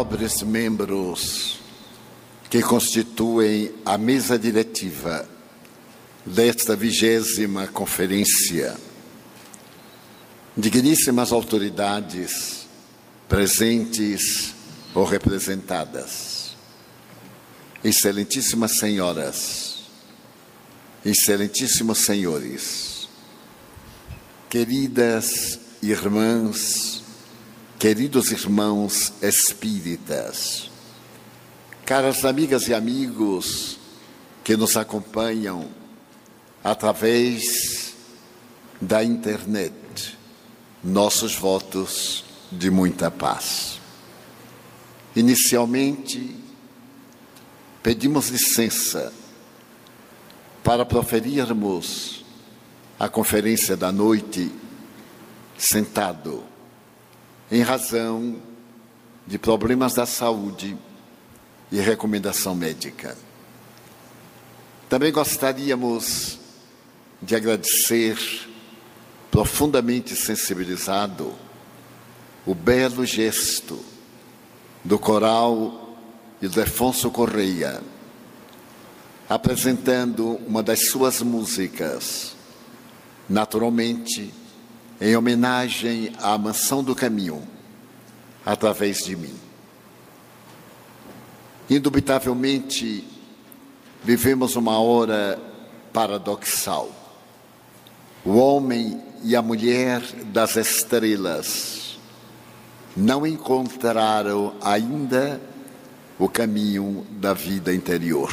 nobres membros que constituem a mesa diretiva desta vigésima conferência, digníssimas autoridades presentes ou representadas, excelentíssimas senhoras, excelentíssimos senhores, queridas irmãs, queridos irmãos espíritas, caras amigas e amigos que nos acompanham através da internet, nossos votos de muita paz. Inicialmente, pedimos licença para proferirmos a conferência da noite sentado, em razão de problemas da saúde e recomendação médica. Também gostaríamos de agradecer, profundamente sensibilizado, o belo gesto do coral Ildefonso Correia, apresentando uma das suas músicas, naturalmente em homenagem à Mansão do Caminho, através de mim. Indubitavelmente, vivemos uma hora paradoxal. O homem e a mulher das estrelas não encontraram ainda o caminho da vida interior.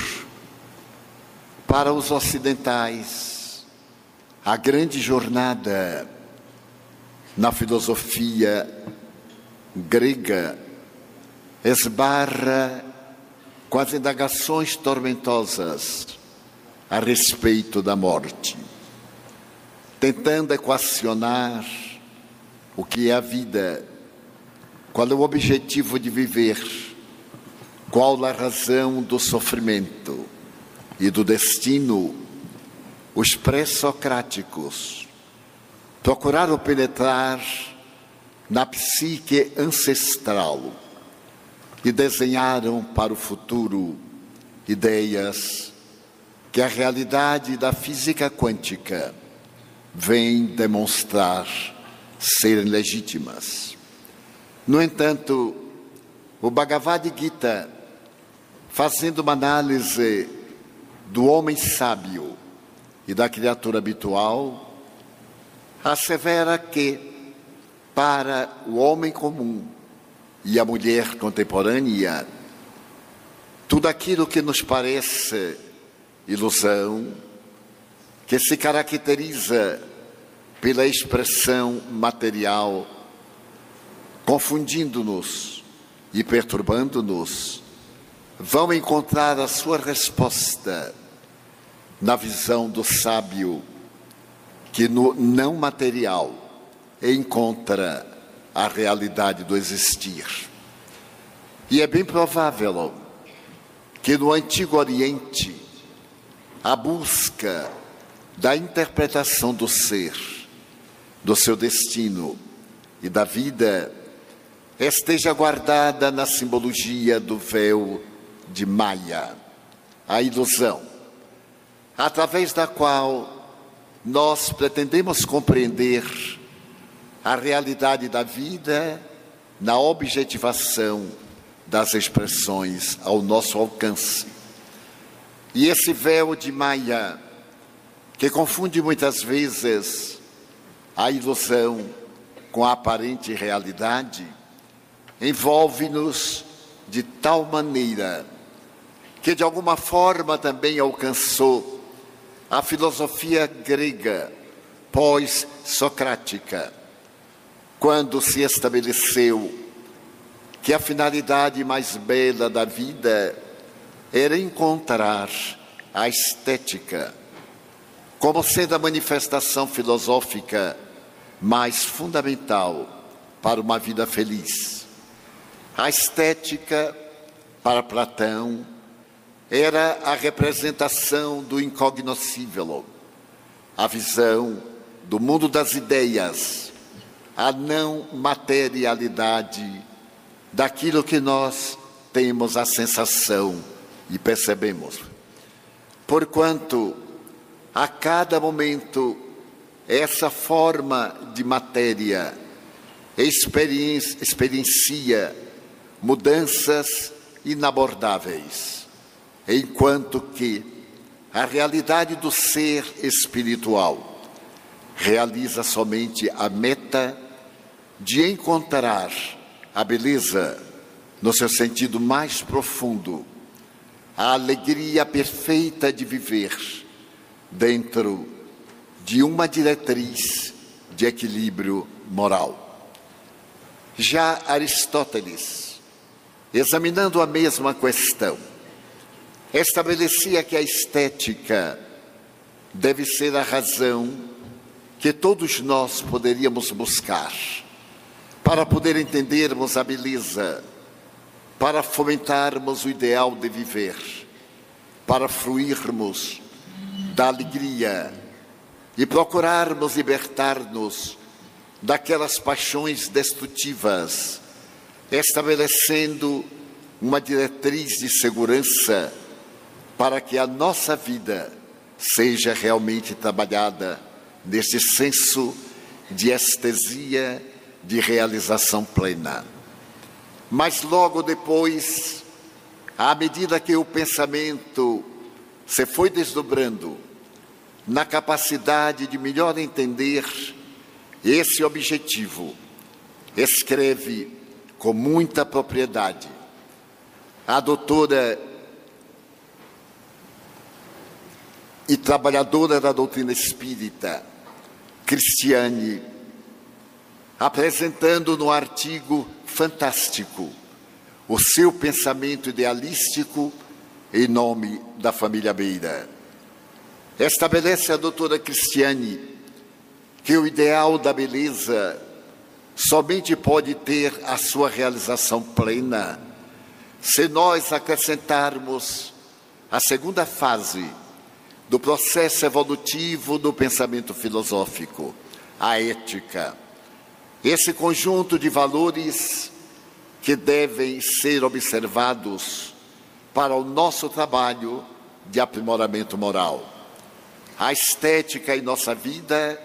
Para os ocidentais, a grande jornada na filosofia grega esbarra com as indagações tormentosas a respeito da morte, tentando equacionar o que é a vida, qual é o objetivo de viver, qual a razão do sofrimento e do destino, os pré-socráticos procuraram penetrar na psique ancestral e desenharam para o futuro ideias que a realidade da física quântica vem demonstrar serem legítimas. No entanto, o Bhagavad Gita, fazendo uma análise do homem sábio e da criatura habitual, assevera que, para o homem comum e a mulher contemporânea, tudo aquilo que nos parece ilusão, que se caracteriza pela expressão material, confundindo-nos e perturbando-nos, vão encontrar a sua resposta na visão do sábio que no não material encontra a realidade do existir. E é bem provável que no Antigo Oriente a busca da interpretação do ser, do seu destino e da vida esteja guardada na simbologia do véu de Maia, a ilusão, através da qual nós pretendemos compreender a realidade da vida na objetivação das expressões ao nosso alcance. E esse véu de Maia, que confunde muitas vezes a ilusão com a aparente realidade, envolve-nos de tal maneira que de alguma forma também alcançou a filosofia grega pós-socrática, quando se estabeleceu que a finalidade mais bela da vida era encontrar a estética como sendo a manifestação filosófica mais fundamental para uma vida feliz. A estética, para Platão, era a representação do incognoscível, a visão do mundo das ideias, a não materialidade daquilo que nós temos a sensação e percebemos. Porquanto, a cada momento, essa forma de matéria experiencia mudanças inabordáveis, enquanto que a realidade do ser espiritual realiza somente a meta de encontrar a beleza no seu sentido mais profundo, a alegria perfeita de viver dentro de uma diretriz de equilíbrio moral. Já Aristóteles, examinando a mesma questão, estabelecia que a estética deve ser a razão que todos nós poderíamos buscar para poder entendermos a beleza, para fomentarmos o ideal de viver, para fruirmos da alegria e procurarmos libertar-nos daquelas paixões destrutivas, estabelecendo uma diretriz de segurança para que a nossa vida seja realmente trabalhada nesse senso de estesia, de realização plena. Mas logo depois, à medida que o pensamento se foi desdobrando na capacidade de melhor entender esse objetivo, escreve com muita propriedade a doutora e trabalhadora da doutrina espírita, Cristiane, apresentando no artigo fantástico o seu pensamento idealístico em nome da família Beira. Estabelece a doutora Cristiane que o ideal da beleza somente pode ter a sua realização plena se nós acrescentarmos a segunda fase do processo evolutivo do pensamento filosófico, a ética. Esse conjunto de valores que devem ser observados para o nosso trabalho de aprimoramento moral. A estética em nossa vida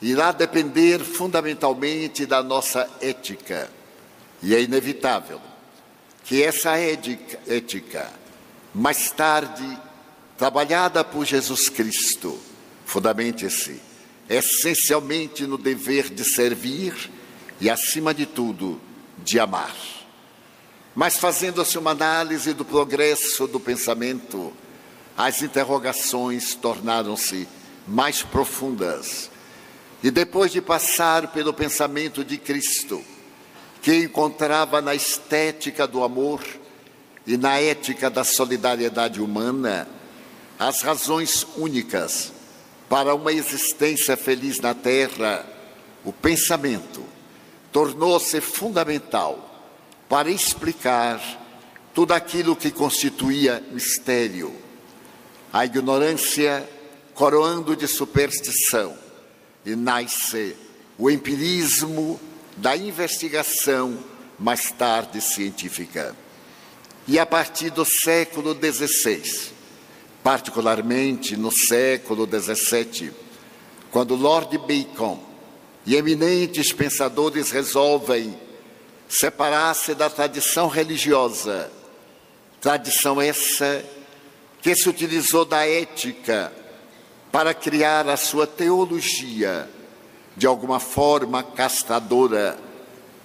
irá depender fundamentalmente da nossa ética, e é inevitável que essa ética, mais tarde trabalhada por Jesus Cristo, fundamente-se essencialmente no dever de servir e, acima de tudo, de amar. Mas fazendo-se uma análise do progresso do pensamento, as interrogações tornaram-se mais profundas. E depois de passar pelo pensamento de Cristo, que encontrava na estética do amor e na ética da solidariedade humana, as razões únicas para uma existência feliz na Terra, o pensamento tornou-se fundamental para explicar tudo aquilo que constituía mistério. A ignorância coroando de superstição e nasce o empirismo da investigação mais tarde científica. E a partir do século XVI, particularmente no século XVII, quando Lord Bacon e eminentes pensadores resolvem separar-se da tradição religiosa, tradição essa que se utilizou da ética para criar a sua teologia, de alguma forma castradora,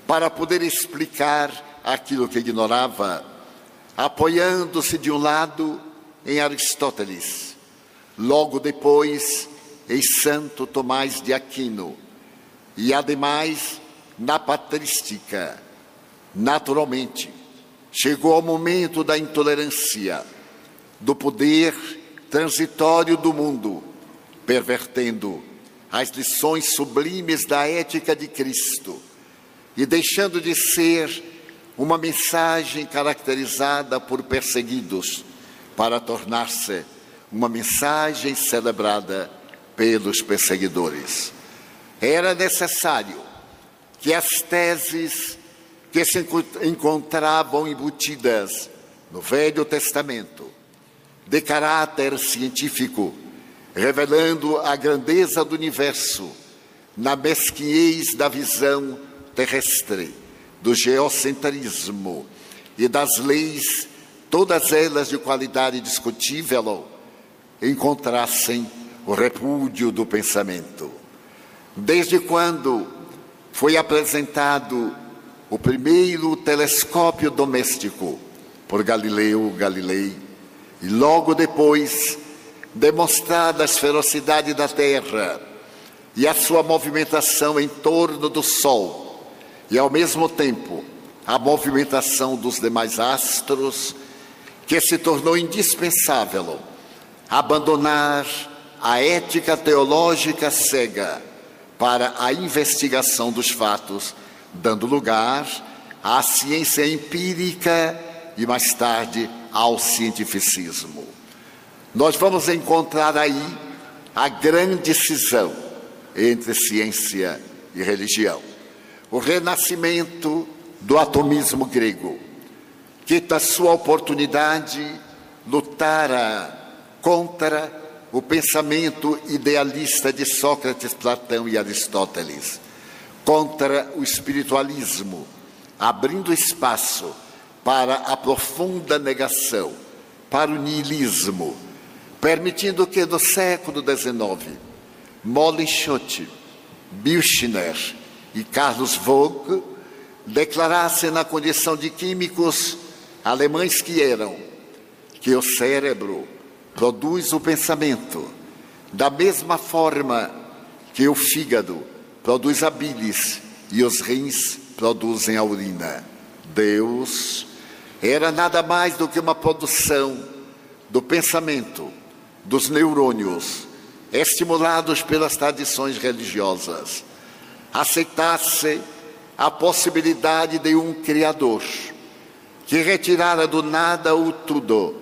para poder explicar aquilo que ignorava, apoiando-se de um lado em Aristóteles, logo depois em Santo Tomás de Aquino, e ademais na patrística. Naturalmente, chegou o momento da intolerância, do poder transitório do mundo, pervertendo as lições sublimes da ética de Cristo e deixando de ser uma mensagem caracterizada por perseguidos para tornar-se uma mensagem celebrada pelos perseguidores. Era necessário que as teses que se encontravam embutidas no Velho Testamento, de caráter científico, revelando a grandeza do universo na mesquinhez da visão terrestre, do geocentrismo e das leis, todas elas de qualidade discutível, encontrassem o repúdio do pensamento. Desde quando foi apresentado o primeiro telescópio doméstico por Galileu Galilei, e logo depois demonstrada a esferosidade da Terra e a sua movimentação em torno do Sol, e ao mesmo tempo a movimentação dos demais astros, que se tornou indispensável abandonar a ética teológica cega para a investigação dos fatos, dando lugar à ciência empírica e mais tarde ao cientificismo. Nós vamos encontrar aí a grande cisão entre ciência e religião. O renascimento do atomismo grego, que, da sua oportunidade, lutara contra o pensamento idealista de Sócrates, Platão e Aristóteles, contra o espiritualismo, abrindo espaço para a profunda negação, para o niilismo, permitindo que no século XIX, Molly Schott, Birchner e Carlos Vogt declarassem na condição de químicos alemães que eram que o cérebro produz o pensamento da mesma forma que o fígado produz a bilis e os rins produzem a urina. Deus era nada mais do que uma produção do pensamento, dos neurônios, estimulados pelas tradições religiosas. Aceitasse a possibilidade de um Criador que retirara do nada o tudo,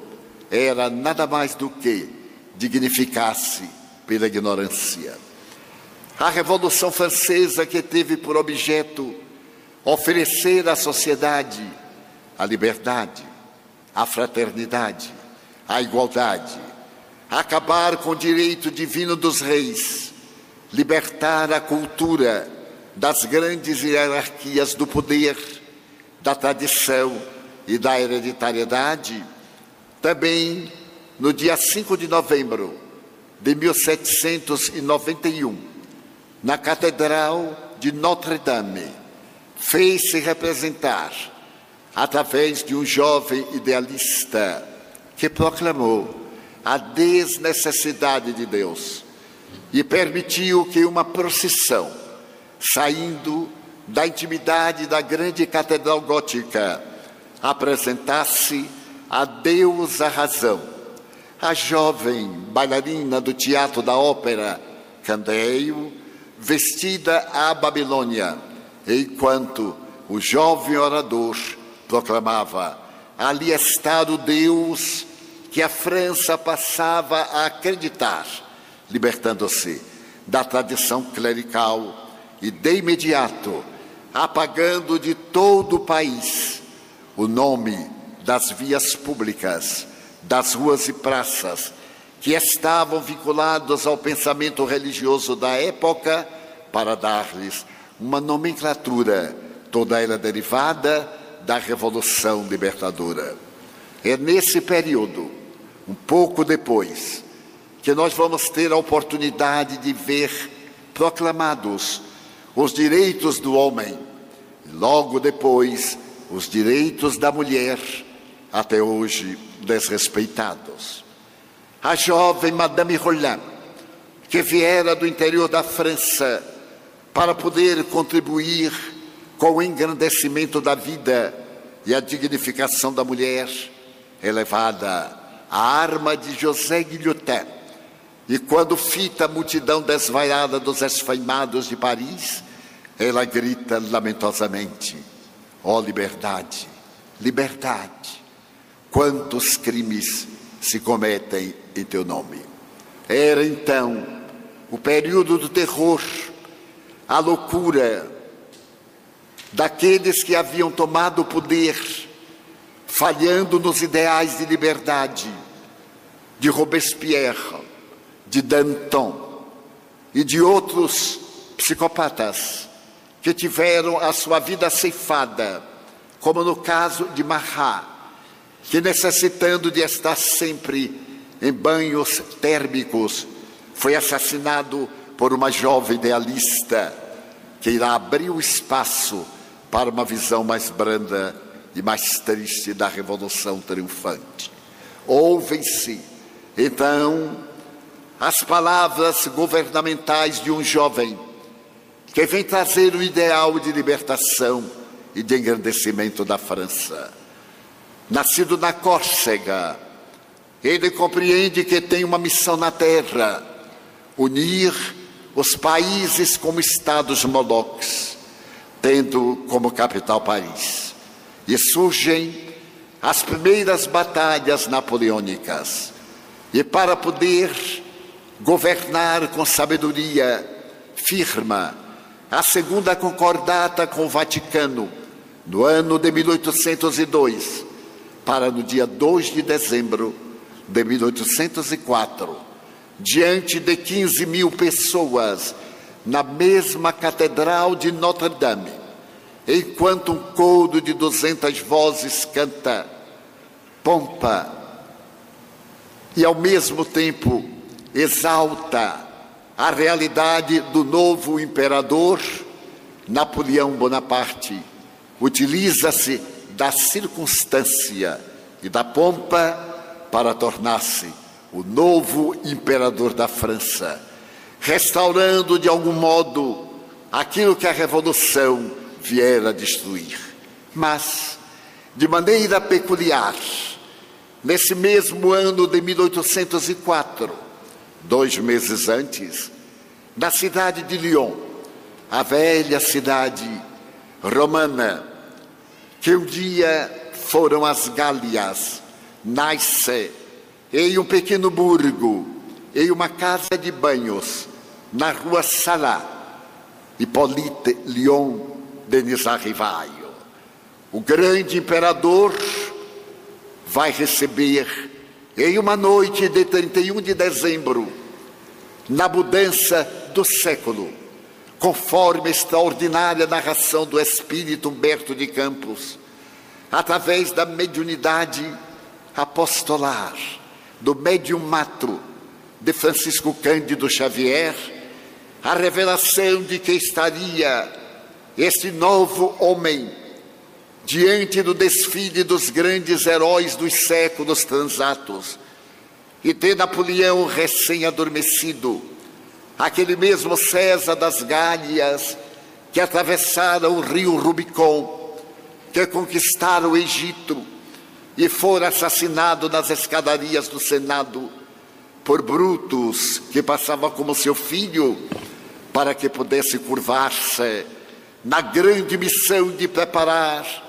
era nada mais do que dignificasse pela ignorância. A Revolução Francesa, que teve por objeto oferecer à sociedade a liberdade, a fraternidade, a igualdade, acabar com o direito divino dos reis, libertar a cultura das grandes hierarquias do poder, da tradição e da hereditariedade, também no dia 5 de novembro de 1791, na Catedral de Notre-Dame, fez-se representar através de um jovem idealista que proclamou a desnecessidade de Deus e permitiu que uma procissão, saindo da intimidade da grande catedral gótica, apresentasse a Deus a razão. A jovem bailarina do teatro da ópera Candeio, vestida à Babilônia, enquanto o jovem orador proclamava: ali está o Deus que a França passava a acreditar, libertando-se da tradição clerical e de imediato apagando de todo o país o nome das vias públicas, das ruas e praças que estavam vinculados ao pensamento religioso da época para dar-lhes uma nomenclatura, toda ela derivada da Revolução Libertadora. É nesse período, um pouco depois, que nós vamos ter a oportunidade de ver proclamados os direitos do homem, logo depois, os direitos da mulher, até hoje desrespeitados. A jovem Madame Roland, que viera do interior da França para poder contribuir com o engrandecimento da vida e a dignificação da mulher, elevada à arma de José Guillotin. E quando fita a multidão desvaiada dos esfaimados de Paris, ela grita lamentosamente: Ó oh, liberdade, liberdade! Quantos crimes se cometem em teu nome? Era então o período do terror, a loucura, daqueles que haviam tomado o poder, falhando nos ideais de liberdade, de Robespierre, de Danton e de outros psicopatas que tiveram a sua vida ceifada, como no caso de Mahat, que necessitando de estar sempre em banhos térmicos, foi assassinado por uma jovem idealista que irá abrir o espaço para uma visão mais branda e mais triste da revolução triunfante. Ouvem-se, então, as palavras governamentais de um jovem que vem trazer o ideal de libertação e de engrandecimento da França. Nascido na Córcega, ele compreende que tem uma missão na terra: unir os países como estados molocs, tendo como capital Paris. E surgem as primeiras batalhas napoleônicas. E para poder governar com sabedoria, firma, a segunda concordata com o Vaticano, no ano de 1802, para no dia 2 de dezembro de 1804, diante de 15 mil pessoas, na mesma Catedral de Notre-Dame, enquanto um coro de 200 vozes canta pompa e ao mesmo tempo exalta a realidade do novo imperador Napoleão Bonaparte. Utiliza-se da circunstância e da pompa para tornar-se o novo imperador da França, restaurando de algum modo aquilo que a revolução viera destruir. Mas, de maneira peculiar, nesse mesmo ano de 1804, dois meses antes, na cidade de Lyon, a velha cidade romana, que um dia foram as Gálias, nasce em um pequeno burgo, em uma casa de banhos, na rua Salá, Hippolyte Lyon Denis Arrivaio. O grande imperador vai receber em uma noite de 31 de dezembro, na mudança do século, conforme a extraordinária narração do espírito Humberto de Campos, através da mediunidade apostolar, do mediumato de Francisco Cândido Xavier, a revelação de que estaria este novo homem diante do desfile dos grandes heróis dos séculos transatos, e de Napoleão recém-adormecido, aquele mesmo César das Gálias que atravessara o rio Rubicon, que conquistara o Egito e fora assassinado nas escadarias do Senado por Brutus, que passava como seu filho, para que pudesse curvar-se na grande missão de preparar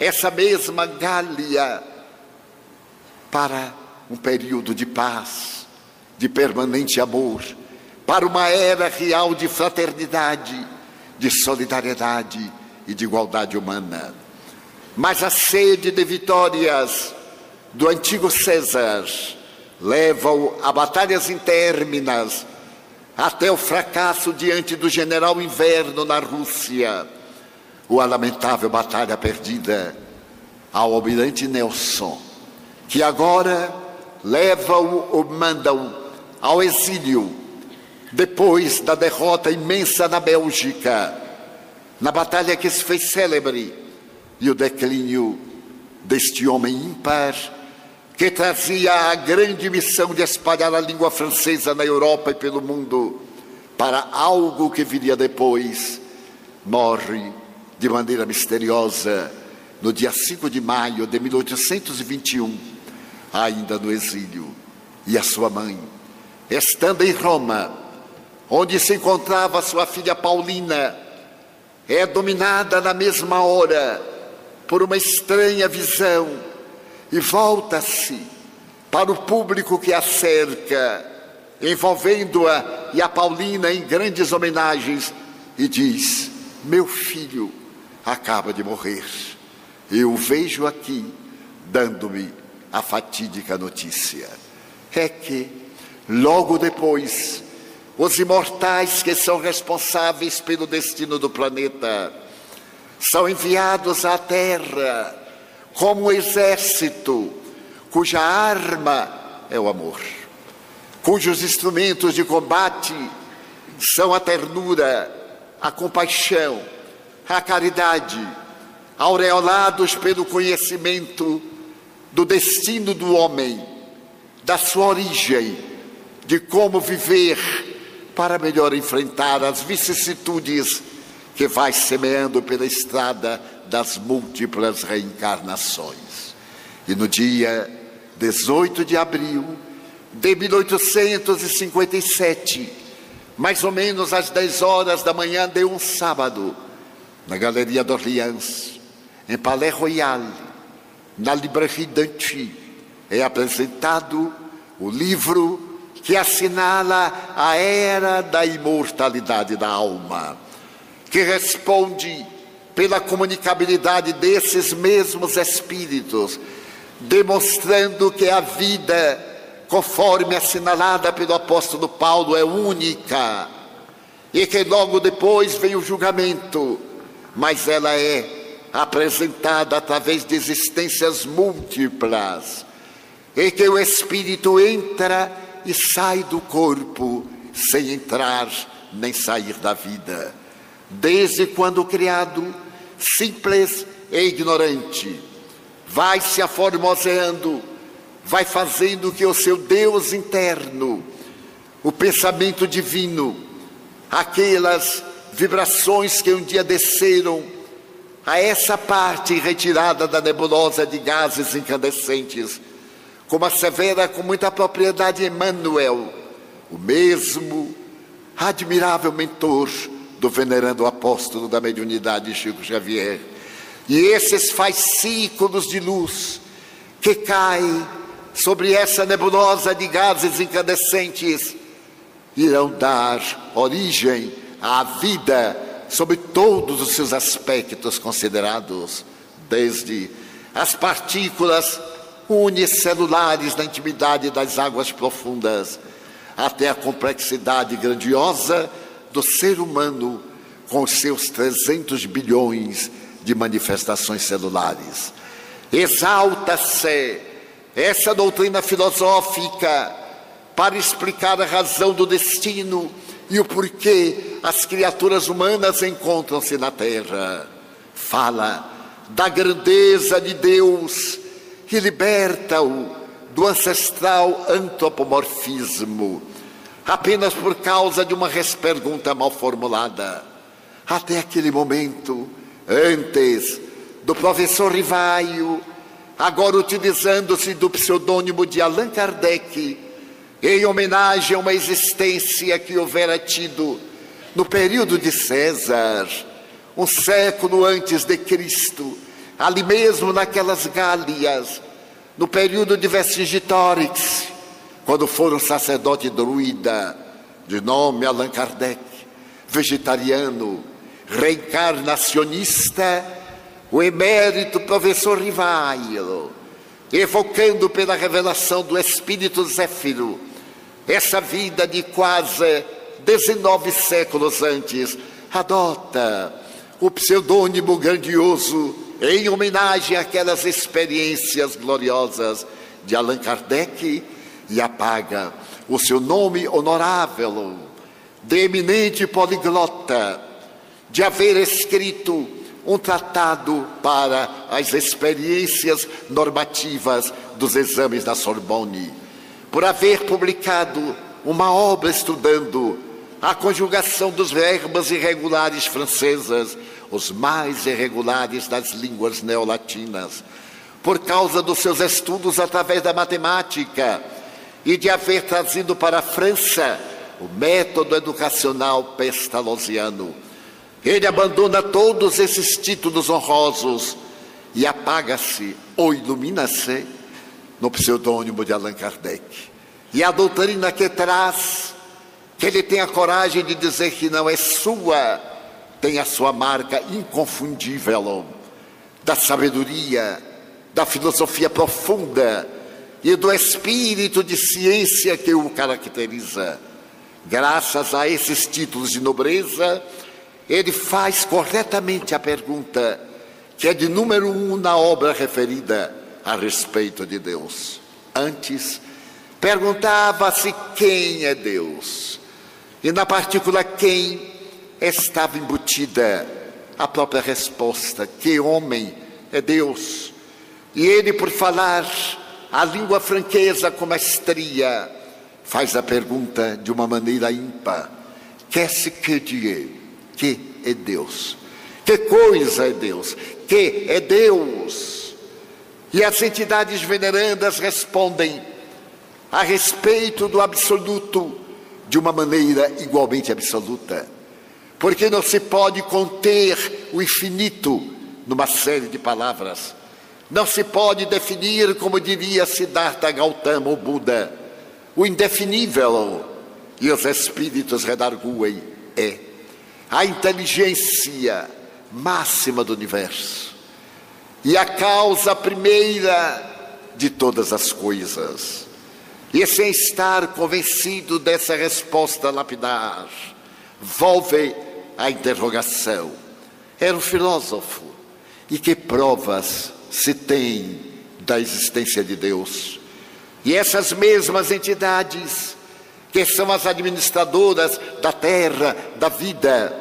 essa mesma Gália para um período de paz, de permanente amor, para uma era real de fraternidade, de solidariedade e de igualdade humana. Mas a sede de vitórias do antigo César leva-o a batalhas interminas, até o fracasso diante do general Inverno na Rússia ou a lamentável batalha perdida ao almirante Nelson, que agora leva-o ou manda-o ao exílio, depois da derrota imensa na Bélgica, na batalha que se fez célebre, e o declínio deste homem ímpar, que trazia a grande missão de espalhar a língua francesa na Europa e pelo mundo, para algo que viria depois, morre de maneira misteriosa no dia 5 de maio de 1821, ainda no exílio, e a sua mãe, estando em Roma, onde se encontrava sua filha Paulina, é dominada na mesma hora por uma estranha visão e volta-se para o público que a cerca, envolvendo-a e a Paulina em grandes homenagens, e diz: Meu filho, acaba de morrer. Eu vejo aqui, dando-me a fatídica notícia. É que, logo depois, os imortais que são responsáveis pelo destino do planeta são enviados à Terra como um exército cuja arma é o amor, cujos instrumentos de combate são a ternura, a compaixão, a caridade, aureolados pelo conhecimento do destino do homem, da sua origem, de como viver para melhor enfrentar as vicissitudes que vai semeando pela estrada das múltiplas reencarnações. E no dia 18 de abril de 1857, mais ou menos às 10 horas da manhã de um sábado, na Galeria d'Orleans, em Palais Royal, na Librairie d'Anty, é apresentado o livro que assinala a era da imortalidade da alma, que responde pela comunicabilidade desses mesmos espíritos, demonstrando que a vida, conforme assinalada pelo apóstolo Paulo, é única e que logo depois vem o julgamento, mas ela é apresentada através de existências múltiplas, e que o espírito entra e sai do corpo sem entrar nem sair da vida. Desde quando criado, simples e ignorante, vai se aformoseando, vai fazendo que o seu Deus interno, o pensamento divino, aquelas vibrações que um dia desceram a essa parte retirada da nebulosa de gases incandescentes, como assevera com muita propriedade Emmanuel, o mesmo admirável mentor do venerando apóstolo da mediunidade Chico Xavier. E esses fascículos de luz que caem sobre essa nebulosa de gases incandescentes irão dar origem à vida sob todos os seus aspectos considerados, desde as partículas unicelulares na intimidade das águas profundas, até a complexidade grandiosa do ser humano com seus 300 bilhões de manifestações celulares. Exalta-se essa doutrina filosófica para explicar a razão do destino e o porquê as criaturas humanas encontram-se na Terra. Fala da grandeza de Deus que liberta-o do ancestral antropomorfismo, apenas por causa de uma respergunta mal formulada. Até aquele momento, antes do professor Rivaio, agora utilizando-se do pseudônimo de Allan Kardec, em homenagem a uma existência que houvera tido no período de César, um século antes de Cristo, ali mesmo naquelas Gálias, no período de Vercingetorix, quando foi um sacerdote druida, de nome Allan Kardec, vegetariano, reencarnacionista, o emérito professor Rivailo, evocando pela revelação do Espírito Zéfiro, essa vida de quase 19 séculos antes, adota o pseudônimo grandioso em homenagem àquelas experiências gloriosas de Allan Kardec e apaga o seu nome honorável de eminente poliglota, de haver escrito um tratado para as experiências normativas dos exames da Sorbonne, por haver publicado uma obra estudando a conjugação dos verbos irregulares francesas os mais irregulares das línguas neolatinas, por causa dos seus estudos através da matemática e de haver trazido para a França o método educacional pestalozziano. Ele abandona todos esses títulos honrosos e apaga-se ou ilumina-se no pseudônimo de Allan Kardec. E a doutrina que traz, que ele tem a coragem de dizer que não é sua, tem a sua marca inconfundível da sabedoria, da filosofia profunda e do espírito de ciência que o caracteriza. Graças a esses títulos de nobreza, ele faz corretamente a pergunta, que é de número um na obra referida a respeito de Deus. Antes, perguntava-se quem é Deus, e na partícula quem estava embutida a própria resposta: que homem é Deus? E ele, por falar a língua franqueza com maestria, faz a pergunta de uma maneira ímpar: quer-se que dizer? que é Deus. Que coisa é Deus? Que é Deus. E as entidades venerandas respondem a respeito do absoluto de uma maneira igualmente absoluta. Porque não se pode conter o infinito numa série de palavras. Não se pode definir, como diria Siddhartha Gautama, o Buda, o indefinível. E os espíritos redarguem é a inteligência máxima do universo e a causa primeira de todas as coisas. E sem estar convencido dessa resposta lapidar, volve a interrogação. Era um filósofo. E que provas se tem da existência de Deus? E essas mesmas entidades que são as administradoras da terra, da vida,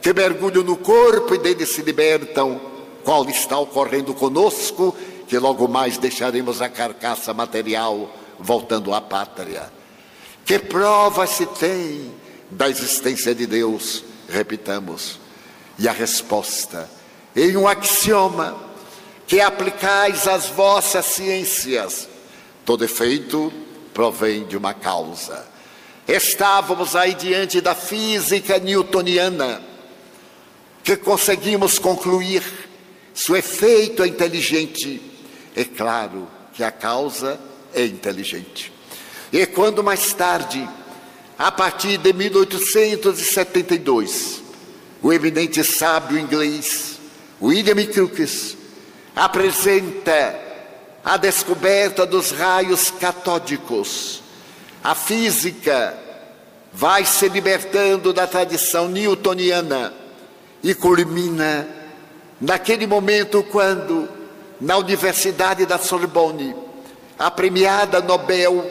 que mergulham no corpo e dele se libertam, qual está ocorrendo conosco, que logo mais deixaremos a carcaça material voltando à pátria. Que prova se tem da existência de Deus? Repitamos. E a resposta, em um axioma, que aplicais às vossas ciências, todo efeito provém de uma causa. Estávamos aí diante da física newtoniana, que conseguimos concluir se o efeito é inteligente. É claro que a causa é inteligente. E quando mais tarde, a partir de 1872, o eminente sábio inglês William Crookes apresenta a descoberta dos raios catódicos a física vai se libertando da tradição newtoniana e culmina naquele momento quando, na Universidade da Sorbonne, a premiada Nobel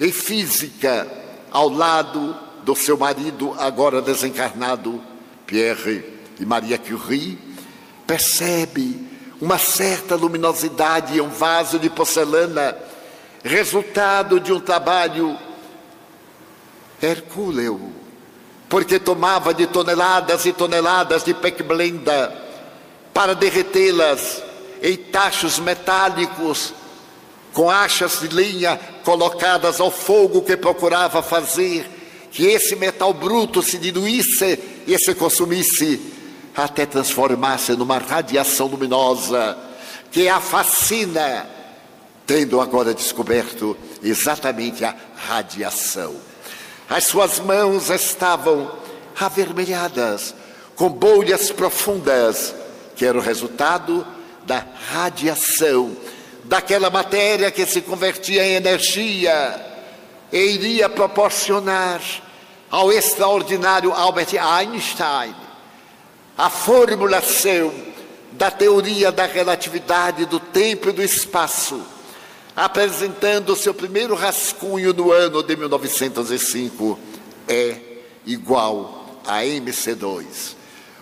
em Física, ao lado do seu marido, agora desencarnado, Pierre e Maria Curie, percebe uma certa luminosidade em um vaso de porcelana resultado de um trabalho hercúleo, porque tomava de toneladas e toneladas de pecblenda para derretê-las em tachos metálicos com achas de linha colocadas ao fogo que procurava fazer que esse metal bruto se diluísse e se consumisse até transformar-se numa radiação luminosa que a fascina tendo agora descoberto exatamente a radiação. As suas mãos estavam avermelhadas, com bolhas profundas, que era o resultado da radiação, daquela matéria que se convertia em energia e iria proporcionar ao extraordinário Albert Einstein a formulação da teoria da relatividade do tempo e do espaço apresentando seu primeiro rascunho no ano de 1905, é igual a MC2.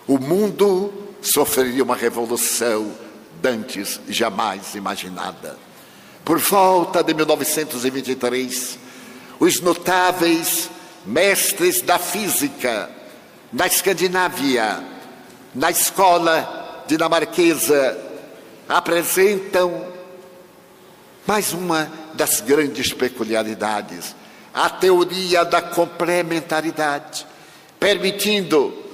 O mundo sofreria uma revolução dantes jamais imaginada. Por volta de 1923, os notáveis mestres da física na Escandinávia, na escola dinamarquesa, apresentam mais uma das grandes peculiaridades, a teoria da complementaridade, permitindo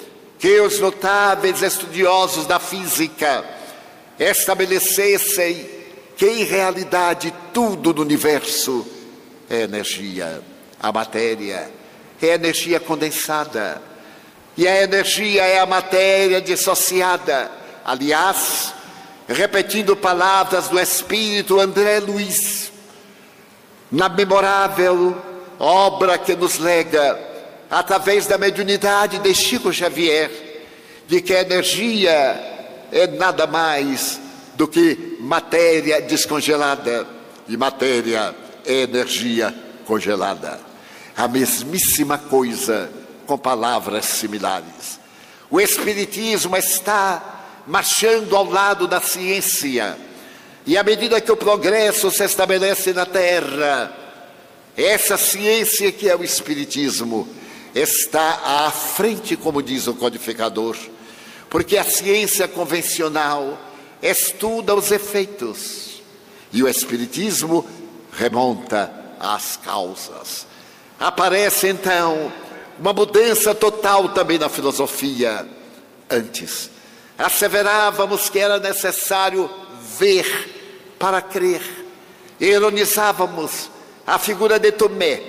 que os notáveis estudiosos da física estabelecessem que, em realidade, tudo no universo é energia. A matéria é energia condensada. E a energia é a matéria dissociada. Aliás, repetindo palavras do espírito André Luiz, na memorável obra que nos lega, através da mediunidade de Chico Xavier, de que a energia é nada mais do que matéria descongelada, e matéria é energia congelada. A mesmíssima coisa com palavras similares. O Espiritismo está marchando ao lado da ciência, e à medida que o progresso se estabelece na Terra, essa ciência que é o Espiritismo está à frente, como diz o codificador, porque a ciência convencional estuda os efeitos e o Espiritismo remonta às causas. Aparece então uma mudança total também na filosofia. Antes, asseverávamos que era necessário ver para crer. Ironizávamos a figura de Tomé,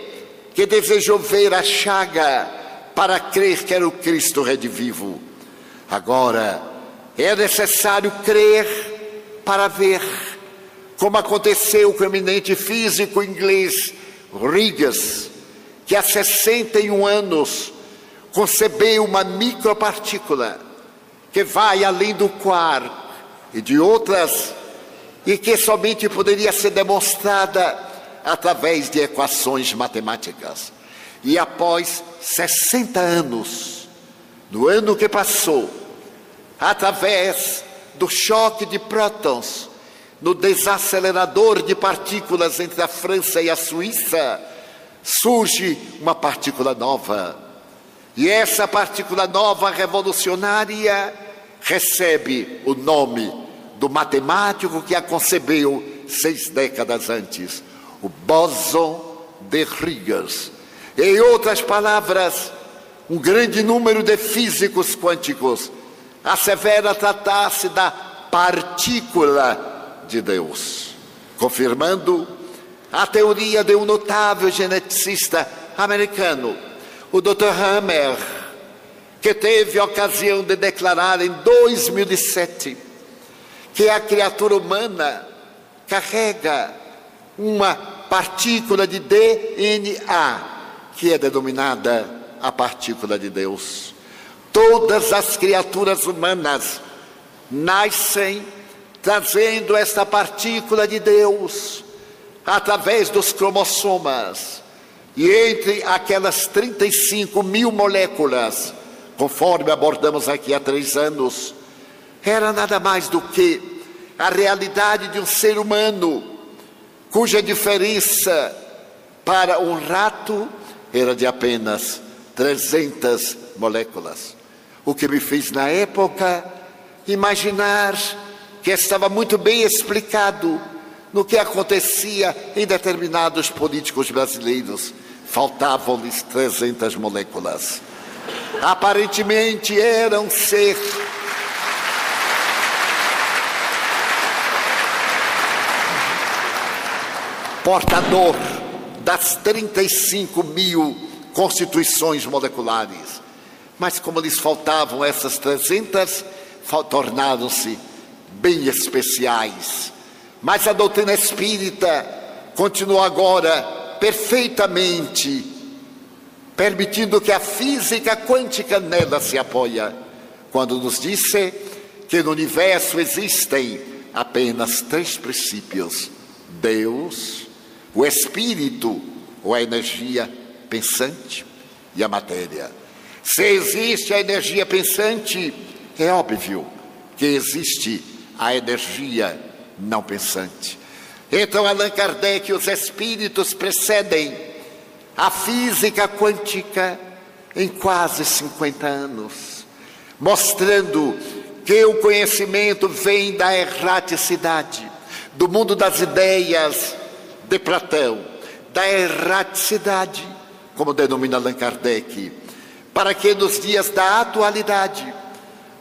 que desejou ver a chaga para crer que era o Cristo redivivo. Agora, é necessário crer para ver, como aconteceu com o eminente físico inglês Rigas, que há 61 anos concebeu uma micropartícula que vai além do quark e de outras e que somente poderia ser demonstrada através de equações matemáticas. E após 60 anos, no ano que passou, através do choque de prótons no desacelerador de partículas entre a França e a Suíça, surge uma partícula nova. E essa partícula nova revolucionária recebe o nome do matemático que a concebeu seis décadas antes, o bóson de Higgs. Em outras palavras, um grande número de físicos quânticos assevera tratar-se da partícula de Deus, confirmando a teoria de um notável geneticista americano, o Dr. Hammer, que teve a ocasião de declarar em 2007 que a criatura humana carrega uma partícula de DNA, que é denominada a partícula de Deus. Todas as criaturas humanas nascem trazendo esta partícula de Deus através dos cromossomas. E entre aquelas 35 mil moléculas, conforme abordamos aqui há três anos, era nada mais do que a realidade de um ser humano, cuja diferença para um rato era de apenas 300 moléculas o que me fez na época imaginar que estava muito bem explicado no que acontecia em determinados políticos brasileiros. Faltavam-lhes 300 moléculas. Aparentemente eram ser portador das 35 mil constituições moleculares. Mas como lhes faltavam essas 300, tornaram-se bem especiais. Mas a doutrina espírita continua agora perfeitamente permitindo que a física quântica nela se apoia, quando nos disse que no universo existem apenas três princípios: Deus, o espírito ou a energia pensante e a matéria. Se existe a energia pensante, é óbvio que existe a energia não pensante. Então, Allan Kardec os espíritos precedem a física quântica em quase 50 anos, mostrando que o conhecimento vem da erraticidade, do mundo das ideias de Platão, da erraticidade, como denomina Allan Kardec para que nos dias da atualidade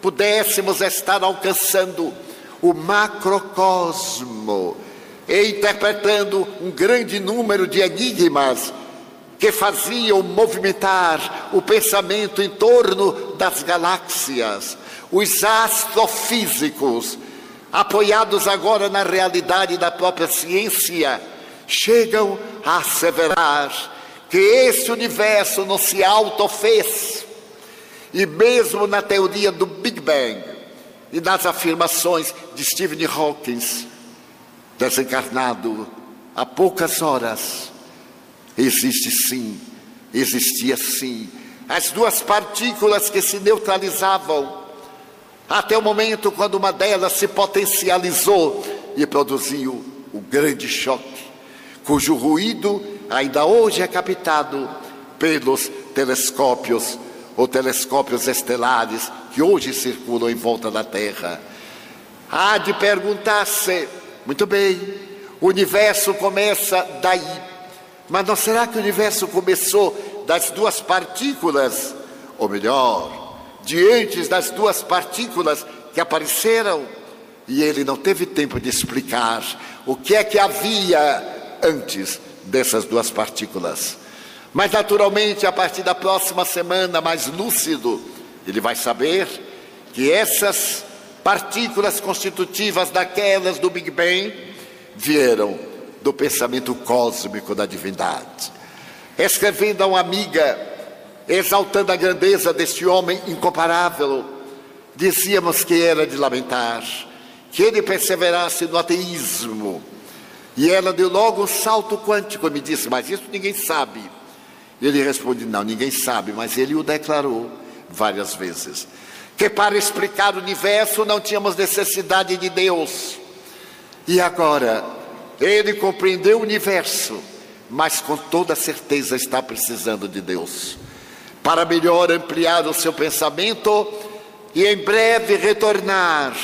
pudéssemos estar alcançando o macrocosmo e interpretando um grande número de enigmas que faziam movimentar o pensamento em torno das galáxias, os astrofísicos, apoiados agora na realidade da própria ciência, chegam a asseverar que esse universo não se autofez. E mesmo na teoria do Big Bang e nas afirmações de Stephen Hawking, desencarnado há poucas horas, Existe sim, existia sim. As duas partículas que se neutralizavam, até o momento quando uma delas se potencializou e produziu o grande choque, cujo ruído ainda hoje é captado pelos telescópios ou telescópios estelares que hoje circulam em volta da Terra. Há de perguntar-se, muito bem, o universo começa daí mas não será que o universo começou das duas partículas? Ou melhor, diante das duas partículas que apareceram? E ele não teve tempo de explicar o que é que havia antes dessas duas partículas. Mas, naturalmente, a partir da próxima semana, mais lúcido, ele vai saber que essas partículas constitutivas daquelas do Big Bang vieram do pensamento cósmico da divindade. Escrevendo a uma amiga, exaltando a grandeza deste homem incomparável, dizíamos que era de lamentar que ele perseverasse no ateísmo. E ela deu logo um salto quântico e me disse: Mas isso ninguém sabe. Ele responde: Não, ninguém sabe, mas ele o declarou várias vezes. Que para explicar o universo não tínhamos necessidade de Deus. E agora, ele compreendeu o universo, mas com toda certeza está precisando de Deus para melhor ampliar o seu pensamento e em breve retornar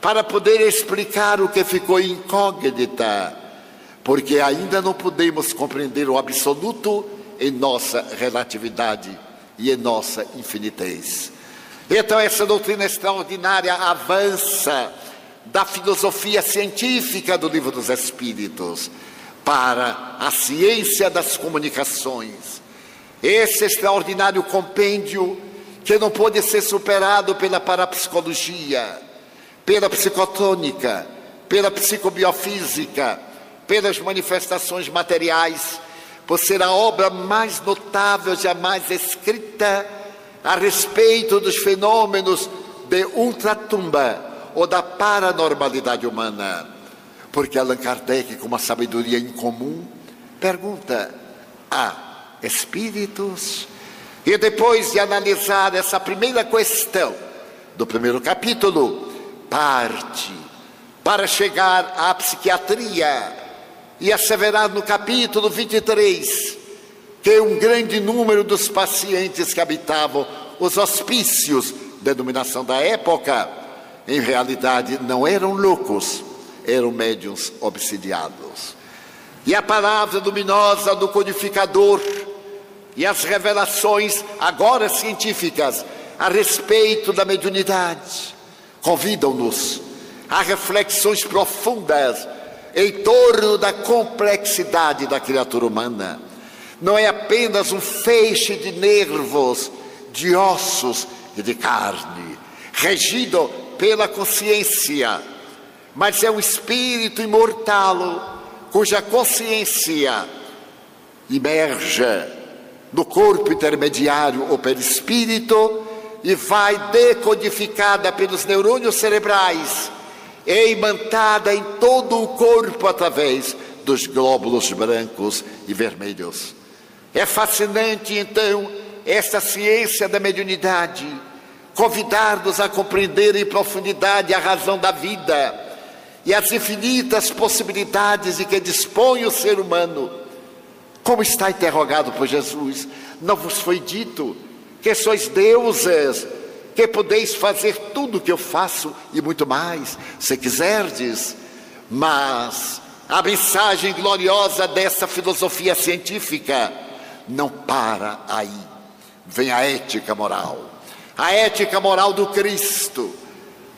para poder explicar o que ficou incógnita, porque ainda não podemos compreender o absoluto em nossa relatividade e em nossa infinitez. Então, essa doutrina extraordinária avança da filosofia científica do Livro dos Espíritos para a ciência das comunicações. Esse extraordinário compêndio que não pode ser superado pela parapsicologia, pela psicotônica, pela psicobiofísica, pelas manifestações materiais, por ser a obra mais notável jamais escrita a respeito dos fenômenos de ultratumba, ou da paranormalidade humana. Porque Allan Kardec, com uma sabedoria incomum, pergunta: há espíritos? E depois de analisar essa primeira questão do primeiro capítulo, parte para chegar à psiquiatria e asseverar no capítulo 23 que um grande número dos pacientes que habitavam os hospícios, denominação da época, em realidade não eram loucos, eram médiums obsidiados. E a palavra luminosa do codificador e as revelações, agora científicas, a respeito da mediunidade, convidam-nos a reflexões profundas em torno da complexidade da criatura humana. Não é apenas um feixe de nervos, de ossos e de carne, regido pela consciência, mas é um espírito imortal cuja consciência emerge no corpo intermediário ou perispírito e vai decodificada pelos neurônios cerebrais e imantada em todo o corpo através dos glóbulos brancos e vermelhos. É fascinante então esta ciência da mediunidade convidar-nos a compreender em profundidade a razão da vida e as infinitas possibilidades de que dispõe o ser humano. Como está interrogado por Jesus, não vos foi dito que sois deuses, que podeis fazer tudo o que eu faço e muito mais, se quiserdes. Mas a mensagem gloriosa dessa filosofia científica não para aí. Vem a ética moral a ética moral do Cristo.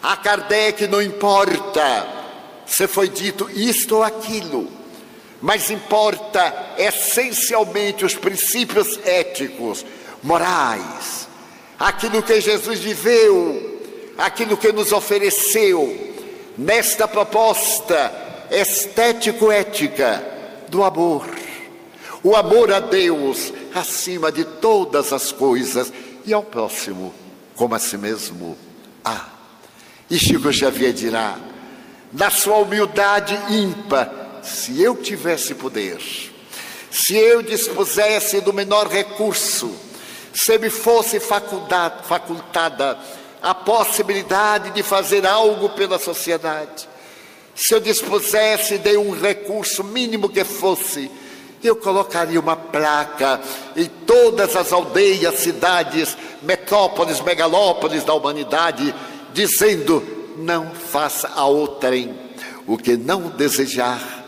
A Kardec não importa se foi dito isto ou aquilo, mas importa essencialmente os princípios éticos, morais, aquilo que Jesus viveu, aquilo que nos ofereceu nesta proposta estético-ética do amor. O amor a Deus acima de todas as coisas e ao próximo como a si mesmo. Ah, e Chico Xavier dirá: na sua humildade ímpar, se eu tivesse poder, se eu dispusesse do menor recurso, se me fosse facultada a possibilidade de fazer algo pela sociedade, se eu dispusesse de um recurso mínimo que fosse, eu colocaria uma placa em todas as aldeias, cidades, metrópoles, megalópolis da humanidade, dizendo: não faça a outrem o que não desejar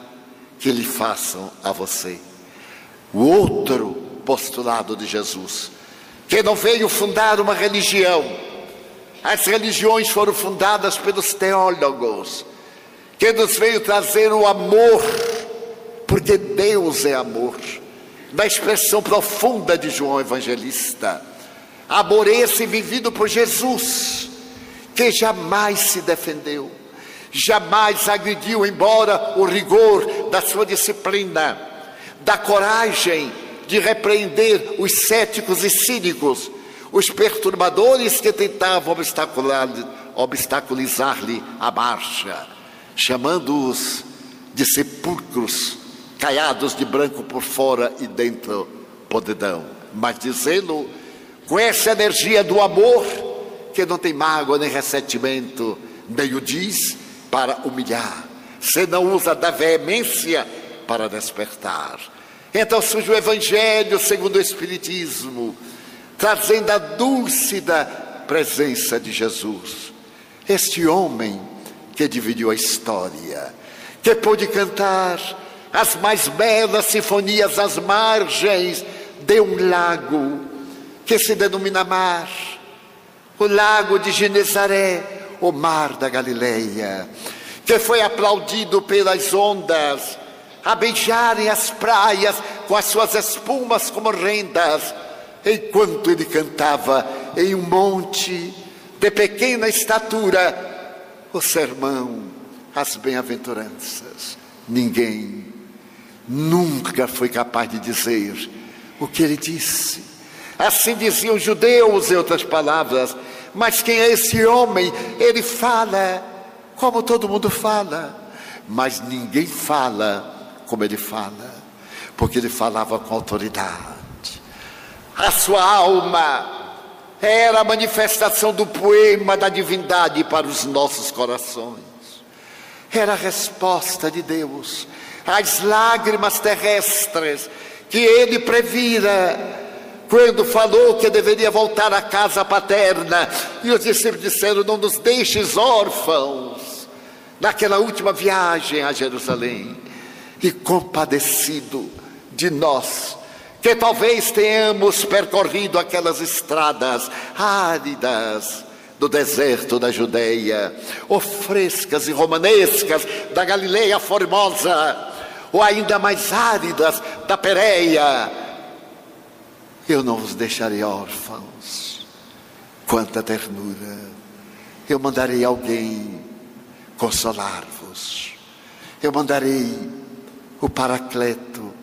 que lhe façam a você. O outro postulado de Jesus, que não veio fundar uma religião, as religiões foram fundadas pelos teólogos, que nos veio trazer o amor, porque Deus é amor, na expressão profunda de João Evangelista. Amor esse vivido por Jesus, que jamais se defendeu, jamais agrediu, embora o rigor da sua disciplina, da coragem de repreender os céticos e cínicos, os perturbadores que tentavam obstaculizar-lhe a marcha, chamando-os de sepulcros caiados de branco por fora e dentro podridão, mas dizendo com essa energia do amor que não tem mágoa nem ressentimento, nem o diz para humilhar, se não usa da veemência para despertar. Então surge o Evangelho segundo o Espiritismo, trazendo a dúlcida presença de Jesus. Este homem que dividiu a história, que pôde cantar as mais belas sinfonias às margens de um lago que se denomina mar, o lago de Genezaré, o mar da Galileia, que foi aplaudido pelas ondas, a beijarem as praias com as suas espumas como rendas, enquanto ele cantava em um monte de pequena estatura o sermão, as bem-aventuranças. Ninguém nunca foi capaz de dizer o que ele disse. Assim diziam os judeus, em outras palavras. Mas quem é esse homem? Ele fala como todo mundo fala, mas ninguém fala como ele fala, porque ele falava com autoridade. A sua alma era a manifestação do poema da divindade para os nossos corações. Era a resposta de Deus às lágrimas terrestres que ele previra quando falou que deveria voltar à casa paterna, e os discípulos disseram: Não nos deixes órfãos, naquela última viagem a Jerusalém, e compadecido de nós, que talvez tenhamos percorrido aquelas estradas áridas do deserto da Judéia, ou frescas e romanescas da Galileia formosa, ou ainda mais áridas da Pérea, eu não os deixarei órfãos. Quanta ternura! Eu mandarei alguém consolar-vos. Eu mandarei o Paracleto,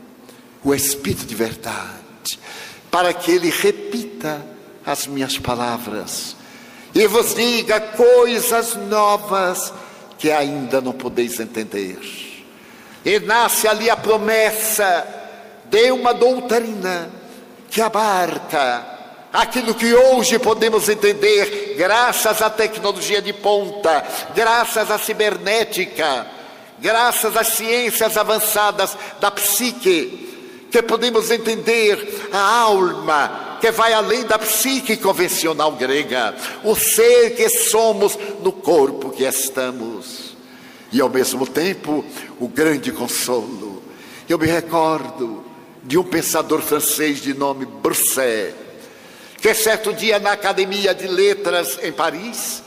o Espírito de verdade, para que ele repita as minhas palavras e vos diga coisas novas que ainda não podeis entender. E nasce ali a promessa de uma doutrina que abarca aquilo que hoje podemos entender, graças à tecnologia de ponta, graças à cibernética, graças às ciências avançadas da psique, que podemos entender a alma que vai além da psique convencional grega, o ser que somos no corpo que estamos. E ao mesmo tempo, o grande consolo. Eu me recordo de um pensador francês de nome Broussais, que certo dia na Academia de Letras em Paris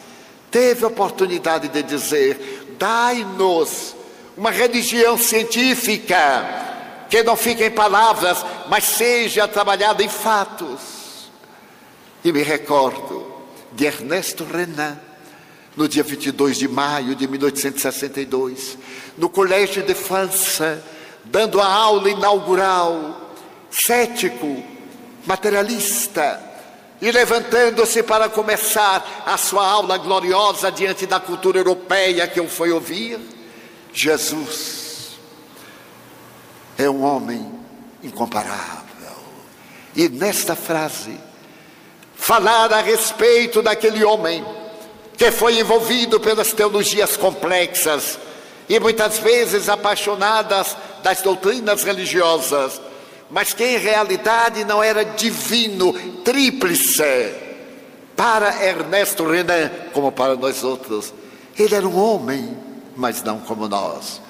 teve a oportunidade de dizer: dai-nos uma religião científica que não fica em palavras, mas seja trabalhada em fatos. E me recordo de Ernesto Renan, no dia 22 de maio de 1862, no Colégio de França, dando a aula inaugural, cético, materialista, e levantando-se para começar a sua aula gloriosa diante da cultura europeia que eu fui ouvir, Jesus é um homem incomparável. E nesta frase, falar a respeito daquele homem que foi envolvido pelas teologias complexas e muitas vezes apaixonadas das doutrinas religiosas, mas que em realidade não era divino, tríplice, para Ernesto Renan, como para nós outros. Ele era um homem, mas não como nós.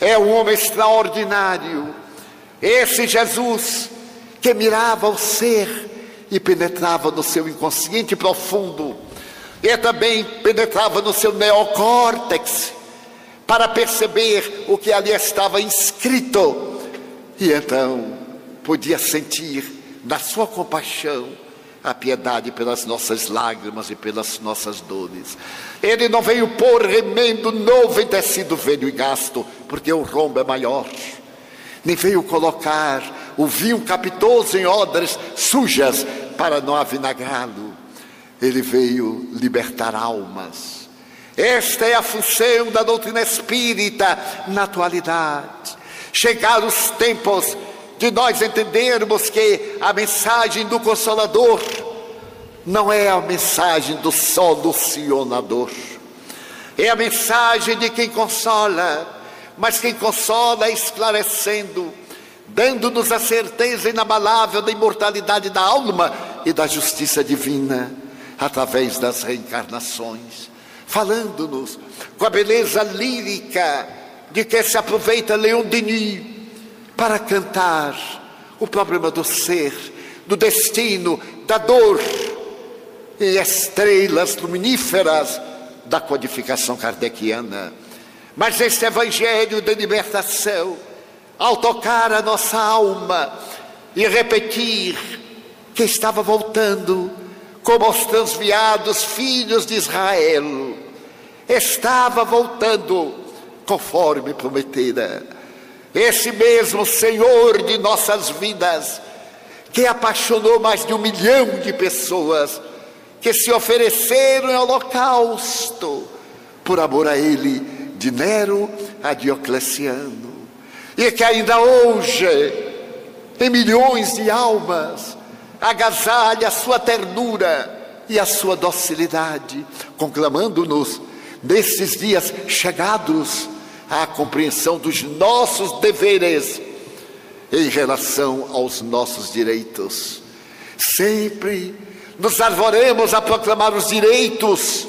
É um homem extraordinário. Esse Jesus que mirava o ser e penetrava no seu inconsciente profundo, e também penetrava no seu neocórtex para perceber o que ali estava inscrito. E então podia sentir na sua compaixão a piedade pelas nossas lágrimas e pelas nossas dores. Ele não veio pôr remendo novo em tecido velho e gasto, porque o rombo é maior. Nem veio colocar o vinho capitoso em odres sujas para não avinagrá-lo. Ele veio libertar almas. Esta é a função da doutrina espírita na atualidade. Chegar os tempos de nós entendermos que a mensagem do Consolador não é a mensagem do solucionador, é a mensagem de quem consola, mas quem consola esclarecendo, dando-nos a certeza inabalável da imortalidade da alma e da justiça divina através das reencarnações, falando-nos com a beleza lírica de que se aproveita Leon Denis para cantar o problema do ser, do destino, da dor e estrelas luminíferas da codificação kardeciana. Mas este evangelho de libertação, ao tocar a nossa alma e repetir que estava voltando como os transviados filhos de Israel, estava voltando conforme prometera esse mesmo Senhor de nossas vidas, que apaixonou mais de um milhão de pessoas, que se ofereceram em holocausto por amor a Ele, de Nero a Diocleciano, e que ainda hoje, em milhões de almas, agasalha a sua ternura e a sua docilidade, conclamando-nos nesses dias chegados à compreensão dos nossos deveres em relação aos nossos direitos. Sempre nos arvoremos a proclamar os direitos,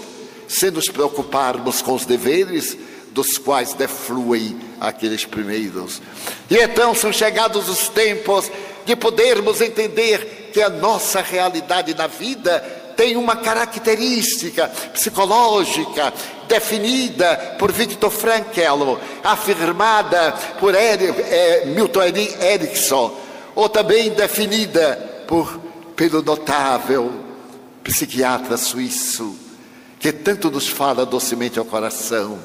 sem nos preocuparmos com os deveres dos quais defluem aqueles primeiros. E então são chegados os tempos de podermos entender que a nossa realidade na vida tem uma característica psicológica definida por Victor Frankl, afirmada por é, Milton Erickson, ou também definida por, pelo notável psiquiatra suíço, que tanto nos fala docemente ao coração.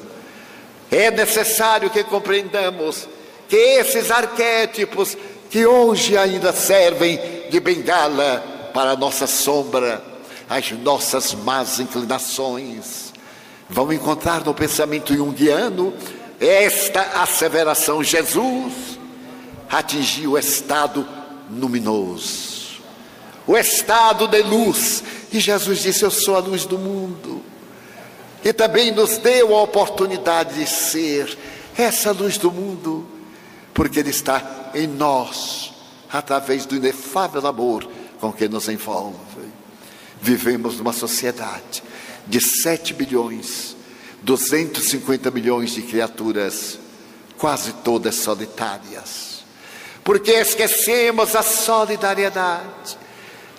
É necessário que compreendamos que esses arquétipos que hoje ainda servem de bengala para a nossa sombra, as nossas más inclinações, vão encontrar no pensamento junguiano esta asseveração: Jesus atingiu o estado luminoso, o estado de luz, e Jesus disse: Eu sou a luz do mundo. E também nos deu a oportunidade de ser essa luz do mundo, porque Ele está em nós, através do inefável amor com que nos envolve. Vivemos numa sociedade de 7 bilhões, 250 milhões de criaturas, quase todas solitárias. Porque esquecemos a solidariedade,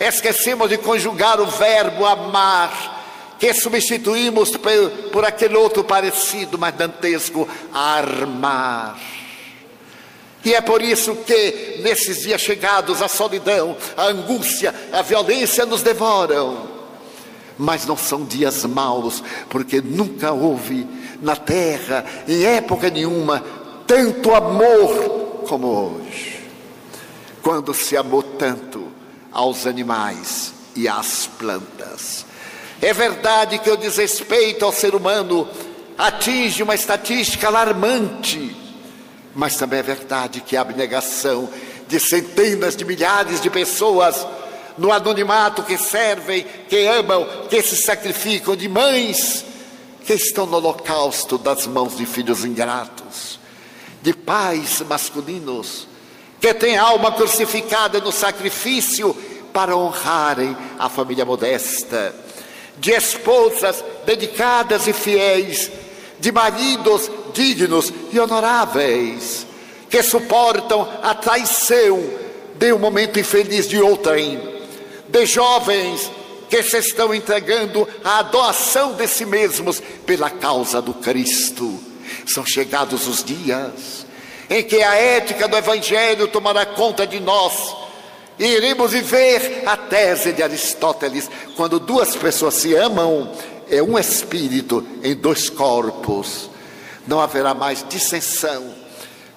esquecemos de conjugar o verbo amar que substituímos por, por aquele outro parecido, mas dantesco, armar. E é por isso que, nesses dias chegados, a solidão, a angústia, a violência nos devoram. Mas não são dias maus, porque nunca houve na terra, em época nenhuma, tanto amor como hoje. Quando se amou tanto aos animais e às plantas. É verdade que o desrespeito ao ser humano atinge uma estatística alarmante, mas também é verdade que a abnegação de centenas de milhares de pessoas no anonimato que servem, que amam, que se sacrificam, de mães que estão no holocausto das mãos de filhos ingratos, de pais masculinos que têm alma crucificada no sacrifício para honrarem a família modesta, de esposas dedicadas e fiéis, de maridos dignos e honoráveis, que suportam a traição de um momento infeliz de outrem, de jovens que se estão entregando à doação de si mesmos pela causa do Cristo. São chegados os dias em que a ética do Evangelho tomará conta de nós. E iremos viver a tese de Aristóteles: quando duas pessoas se amam, é um espírito em dois corpos. Não haverá mais dissensão,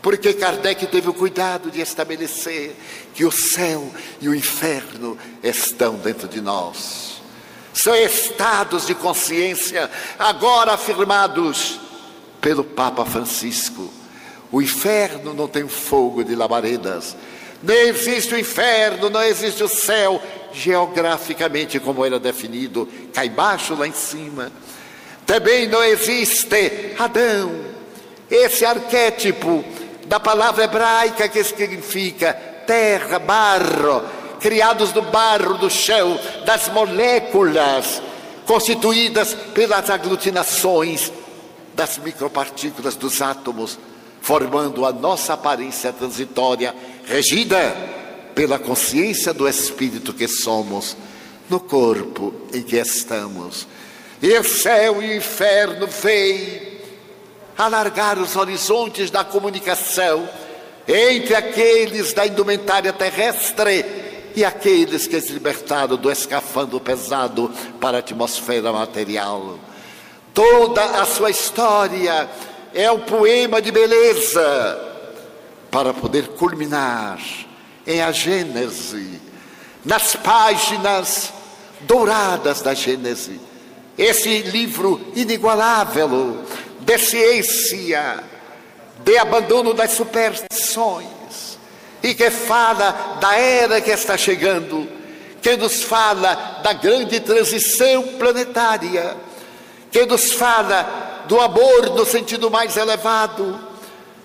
porque Kardec teve o cuidado de estabelecer que o céu e o inferno estão dentro de nós. São estados de consciência agora afirmados pelo Papa Francisco. O inferno não tem fogo de labaredas, nem existe o inferno, não existe o céu, geograficamente como era definido, cá embaixo, lá em cima. Também não existe Adão, esse arquétipo da palavra hebraica que significa terra, barro, criados do barro, do chão, das moléculas constituídas pelas aglutinações das micropartículas dos átomos, formando a nossa aparência transitória, regida pela consciência do espírito que somos, no corpo em que estamos. E o céu e o inferno veem alargar os horizontes da comunicação entre aqueles da indumentária terrestre e aqueles que se libertaram do escafandro pesado para a atmosfera material. Toda a sua história é um poema de beleza para poder culminar em a Gênese, nas páginas douradas da Gênese. Esse livro inigualável de ciência, de abandono das superstições, e que fala da era que está chegando, que nos fala da grande transição planetária, que nos fala do amor no sentido mais elevado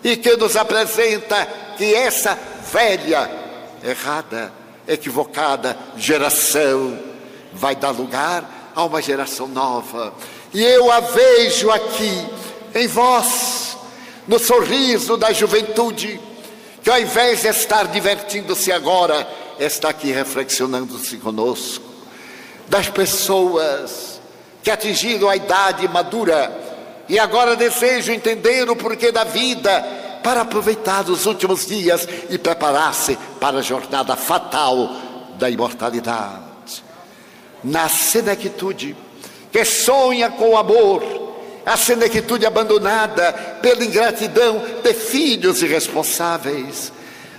e que nos apresenta que essa velha, errada, equivocada geração vai dar lugar a uma geração nova. E eu a vejo aqui em vós, no sorriso da juventude que ao invés de estar divertindo-se agora, está aqui reflexionando-se conosco, das pessoas que atingiram a idade madura e agora desejam entender o porquê da vida para aproveitar os últimos dias e preparar-se para a jornada fatal da imortalidade. Na senectude, que sonha com o amor, a senectude abandonada pela ingratidão de filhos irresponsáveis.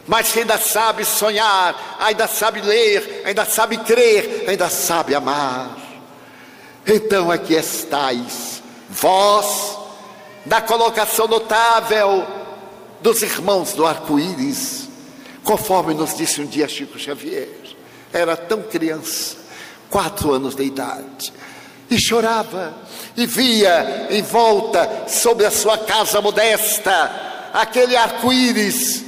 Mas que ainda sabe sonhar, ainda sabe ler, ainda sabe crer, ainda sabe amar. Então aqui estáis, vós, na colocação notável dos irmãos do arco-íris, conforme nos disse um dia Chico Xavier, era tão criança, quatro anos de idade, e chorava e via em volta sobre a sua casa modesta aquele arco-íris.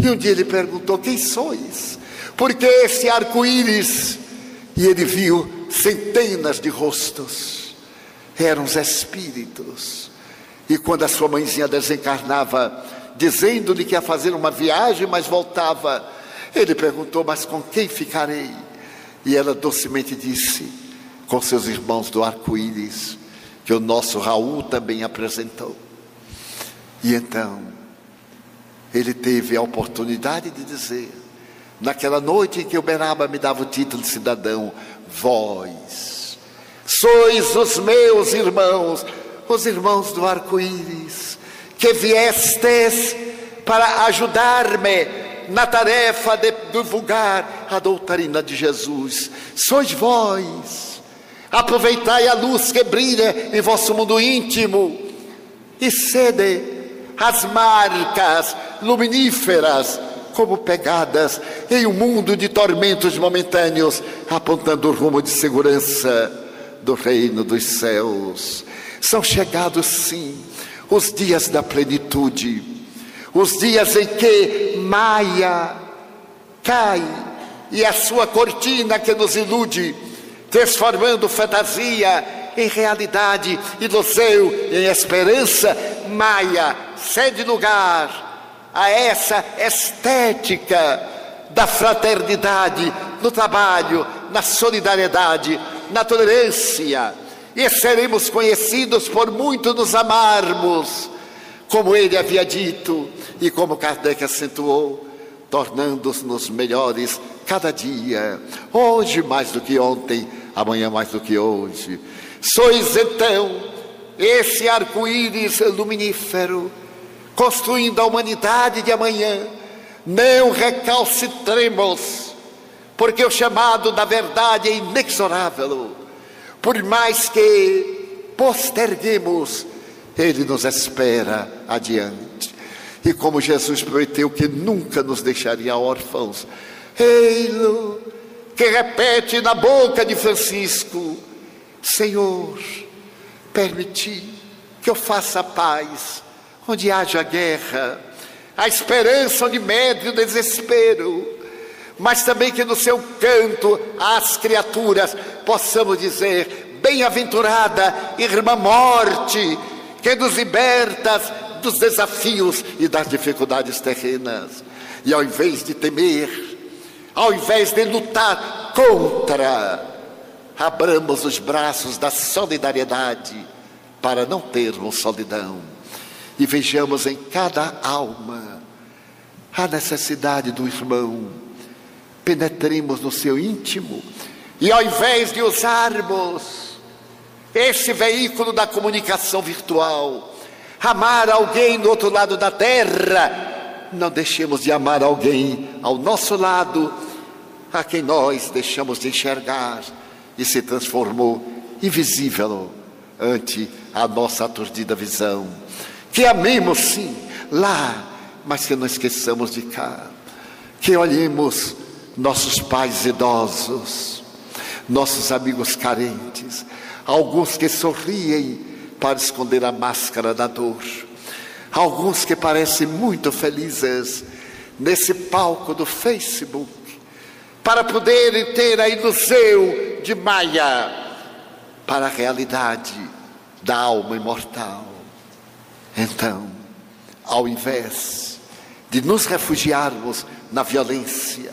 E um dia ele perguntou: Quem sois? Porque esse arco-íris? E ele viu centenas de rostos, eram os espíritos. E quando a sua mãezinha desencarnava, dizendo-lhe que ia fazer uma viagem, mas voltava, ele perguntou: Mas com quem ficarei? E ela docemente disse: com seus irmãos do arco-íris, que o nosso Raul também apresentou. E então, ele teve a oportunidade de dizer, naquela noite em que Uberaba me dava o título de cidadão, vós sois os meus irmãos, os irmãos do arco-íris, que viestes para ajudar-me na tarefa de divulgar a doutrina de Jesus. Sois vós. Aproveitai a luz que brilha em vosso mundo íntimo e sede as marcas luminíferas como pegadas em um mundo de tormentos momentâneos, apontando o rumo de segurança do reino dos céus. São chegados, sim, os dias da plenitude, os dias em que Maia cai e a sua cortina que nos ilude, transformando fantasia em realidade, ilusão em esperança, Maia cede lugar a essa estética da fraternidade no trabalho, na solidariedade, na tolerância, e seremos conhecidos por muito nos amarmos, como ele havia dito e como Kardec acentuou, tornando-nos melhores cada dia, hoje mais do que ontem, amanhã mais do que hoje. Sois então esse arco-íris luminífero, construindo a humanidade de amanhã. Não recalcitremos, porque o chamado da verdade é inexorável. Por mais que posterguemos, ele nos espera adiante. E como Jesus prometeu que nunca nos deixaria órfãos, Ei-lo, que repete na boca de Francisco: Senhor, permiti que eu faça paz onde haja guerra, a esperança onde medre o desespero, mas também que no seu canto às criaturas possamos dizer: Bem-aventurada irmã morte, que nos libertas dos desafios e das dificuldades terrenas. E ao invés de temer, ao invés de lutar contra, abramos os braços da solidariedade para não termos solidão e vejamos em cada alma a necessidade do irmão, penetremos no seu íntimo e ao invés de usarmos esse veículo da comunicação virtual, amar alguém do outro lado da terra, não deixemos de amar alguém ao nosso lado, a quem nós deixamos de enxergar e se transformou invisível ante a nossa aturdida visão. Que amemos sim lá, mas que não esqueçamos de cá. Que olhemos nossos pais idosos, nossos amigos carentes, alguns que sorriem para esconder a máscara da dor alguns que parecem muito felizes nesse palco do Facebook, para poderem ter a ilusão de Maia para a realidade da alma imortal. Então, ao invés de nos refugiarmos na violência,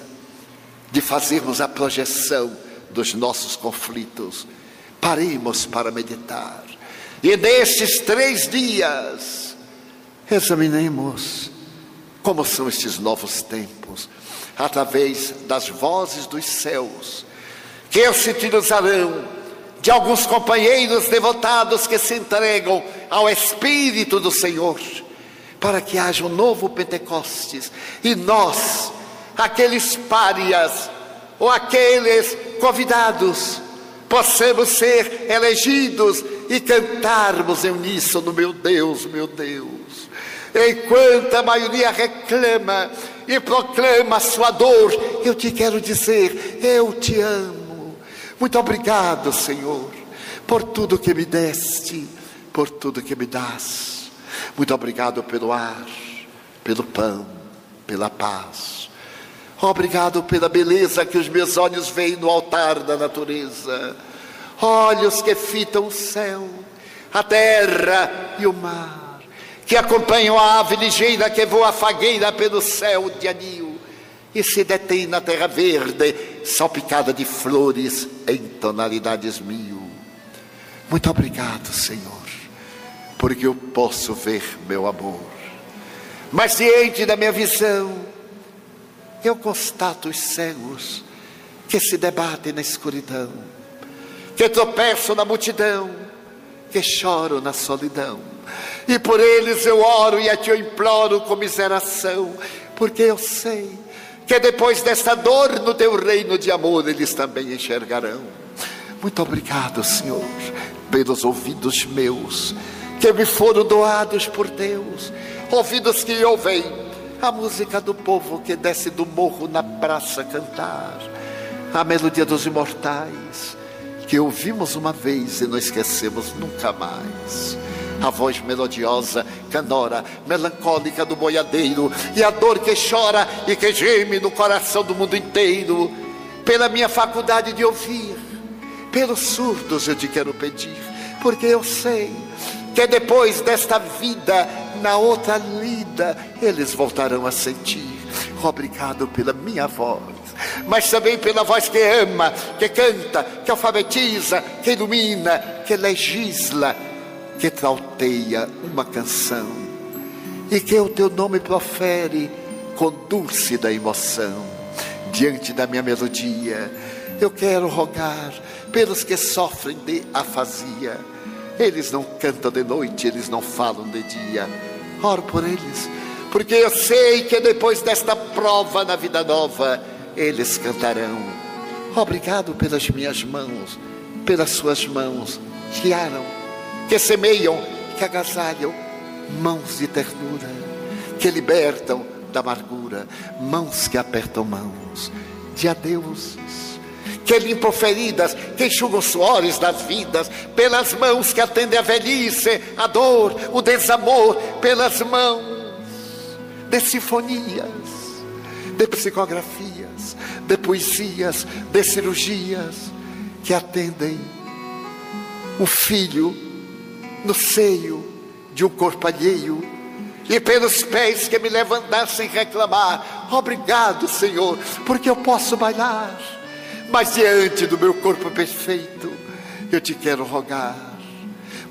de fazermos a projeção dos nossos conflitos, paremos para meditar. E nestes três dias, Examinemos como são estes novos tempos, através das vozes dos céus, que se utilizarão de alguns companheiros devotados que se entregam ao Espírito do Senhor, para que haja um novo Pentecostes, e nós, aqueles párias, ou aqueles convidados, possamos ser elegidos e cantarmos em uníssono, meu Deus, meu Deus. Enquanto a maioria reclama e proclama a sua dor, eu te quero dizer: eu te amo. Muito obrigado, Senhor, por tudo que me deste, por tudo que me das. Muito obrigado pelo ar, pelo pão, pela paz. Obrigado pela beleza que os meus olhos veem no altar da natureza. Olhos que fitam o céu, a terra e o mar que acompanham a ave ligeira que voa fagueira pelo céu de anil, e se detém na terra verde, salpicada de flores em tonalidades mil. Muito obrigado, Senhor, porque eu posso ver meu amor. Mas diante da minha visão, eu constato os cegos que se debatem na escuridão, que tropeçam na multidão, que choram na solidão. E por eles eu oro e a ti eu imploro comiseração, porque eu sei que depois desta dor no teu reino de amor eles também enxergarão. Muito obrigado, Senhor, pelos ouvidos meus que me foram doados por Deus, ouvidos que ouvem a música do povo que desce do morro na praça cantar, a melodia dos imortais que ouvimos uma vez e não esquecemos nunca mais. A voz melodiosa, canora, melancólica do boiadeiro, e a dor que chora e que geme no coração do mundo inteiro, pela minha faculdade de ouvir, pelos surdos eu te quero pedir, porque eu sei que depois desta vida, na outra lida, eles voltarão a sentir. Obrigado pela minha voz, mas também pela voz que ama, que canta, que alfabetiza, que ilumina, que legisla que trauteia uma canção e que o teu nome profere com dúlcida emoção diante da minha melodia. Eu quero rogar pelos que sofrem de afasia. Eles não cantam de noite, eles não falam de dia. Oro por eles, porque eu sei que depois desta prova na vida nova, eles cantarão. Obrigado pelas minhas mãos, pelas suas mãos, guiaram que semeiam, que agasalham, mãos de ternura, que libertam da amargura, mãos que apertam mãos de adeus, que limpam feridas, que enxugam suores das vidas, pelas mãos que atendem a velhice, a dor, o desamor, pelas mãos de sinfonias, de psicografias, de poesias, de cirurgias, que atendem o filho no seio de um corpo alheio, e pelos pés que me levantassem sem reclamar. Obrigado, Senhor, porque eu posso bailar, mas diante do meu corpo perfeito, eu te quero rogar,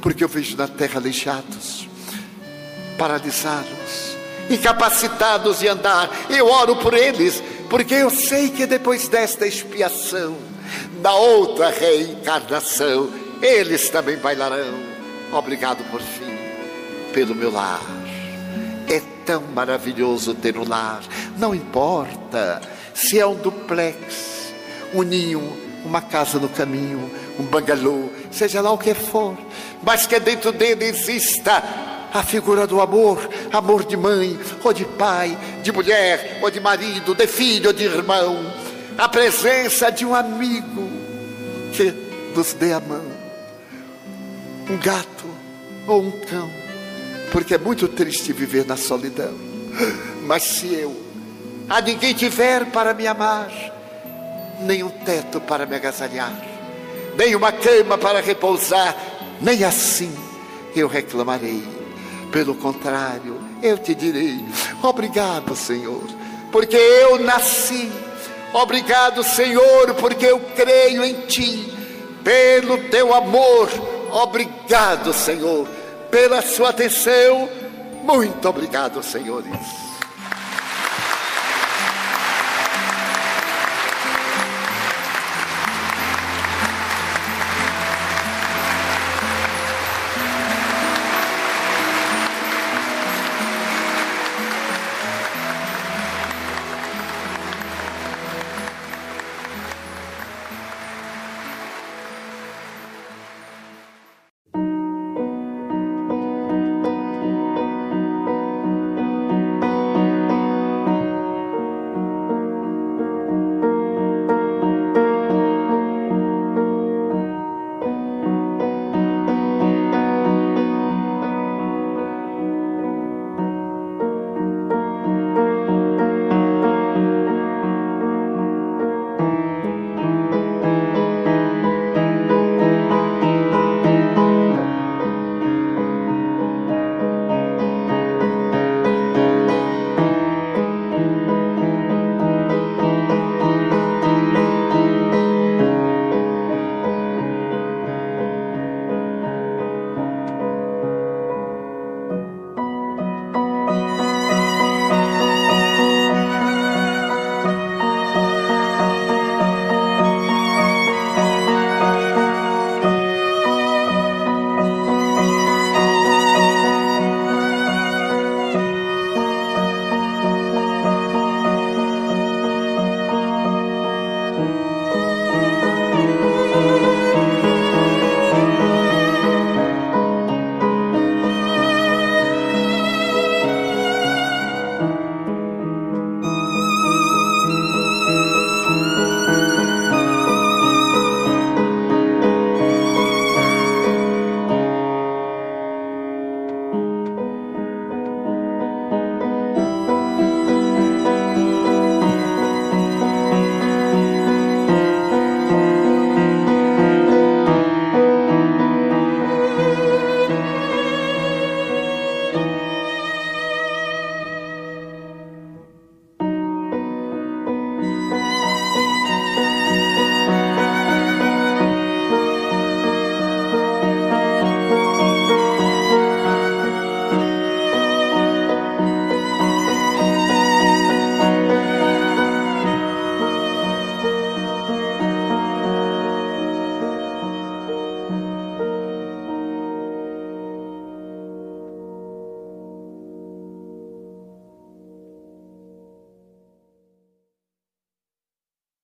porque eu vejo na terra aleijados, paralisados, incapacitados de andar, eu oro por eles, porque eu sei que depois desta expiação, na outra reencarnação, eles também bailarão Obrigado por fim, pelo meu lar. É tão maravilhoso ter um lar. Não importa se é um duplex, um ninho, uma casa no caminho, um bangalô, seja lá o que for, mas que dentro dele exista a figura do amor, amor de mãe, ou de pai, de mulher, ou de marido, de filho, ou de irmão, a presença de um amigo que nos dê a mão, um gato ou um cão, porque é muito triste viver na solidão. Mas se eu a ninguém tiver para me amar, nem um teto para me agasalhar, nem uma cama para repousar, nem assim eu reclamarei. Pelo contrário, eu te direi: obrigado, Senhor, porque eu nasci. Obrigado, Senhor, porque eu creio em Ti. Pelo Teu amor, obrigado, Senhor pela sua atenção. Muito obrigado, senhores.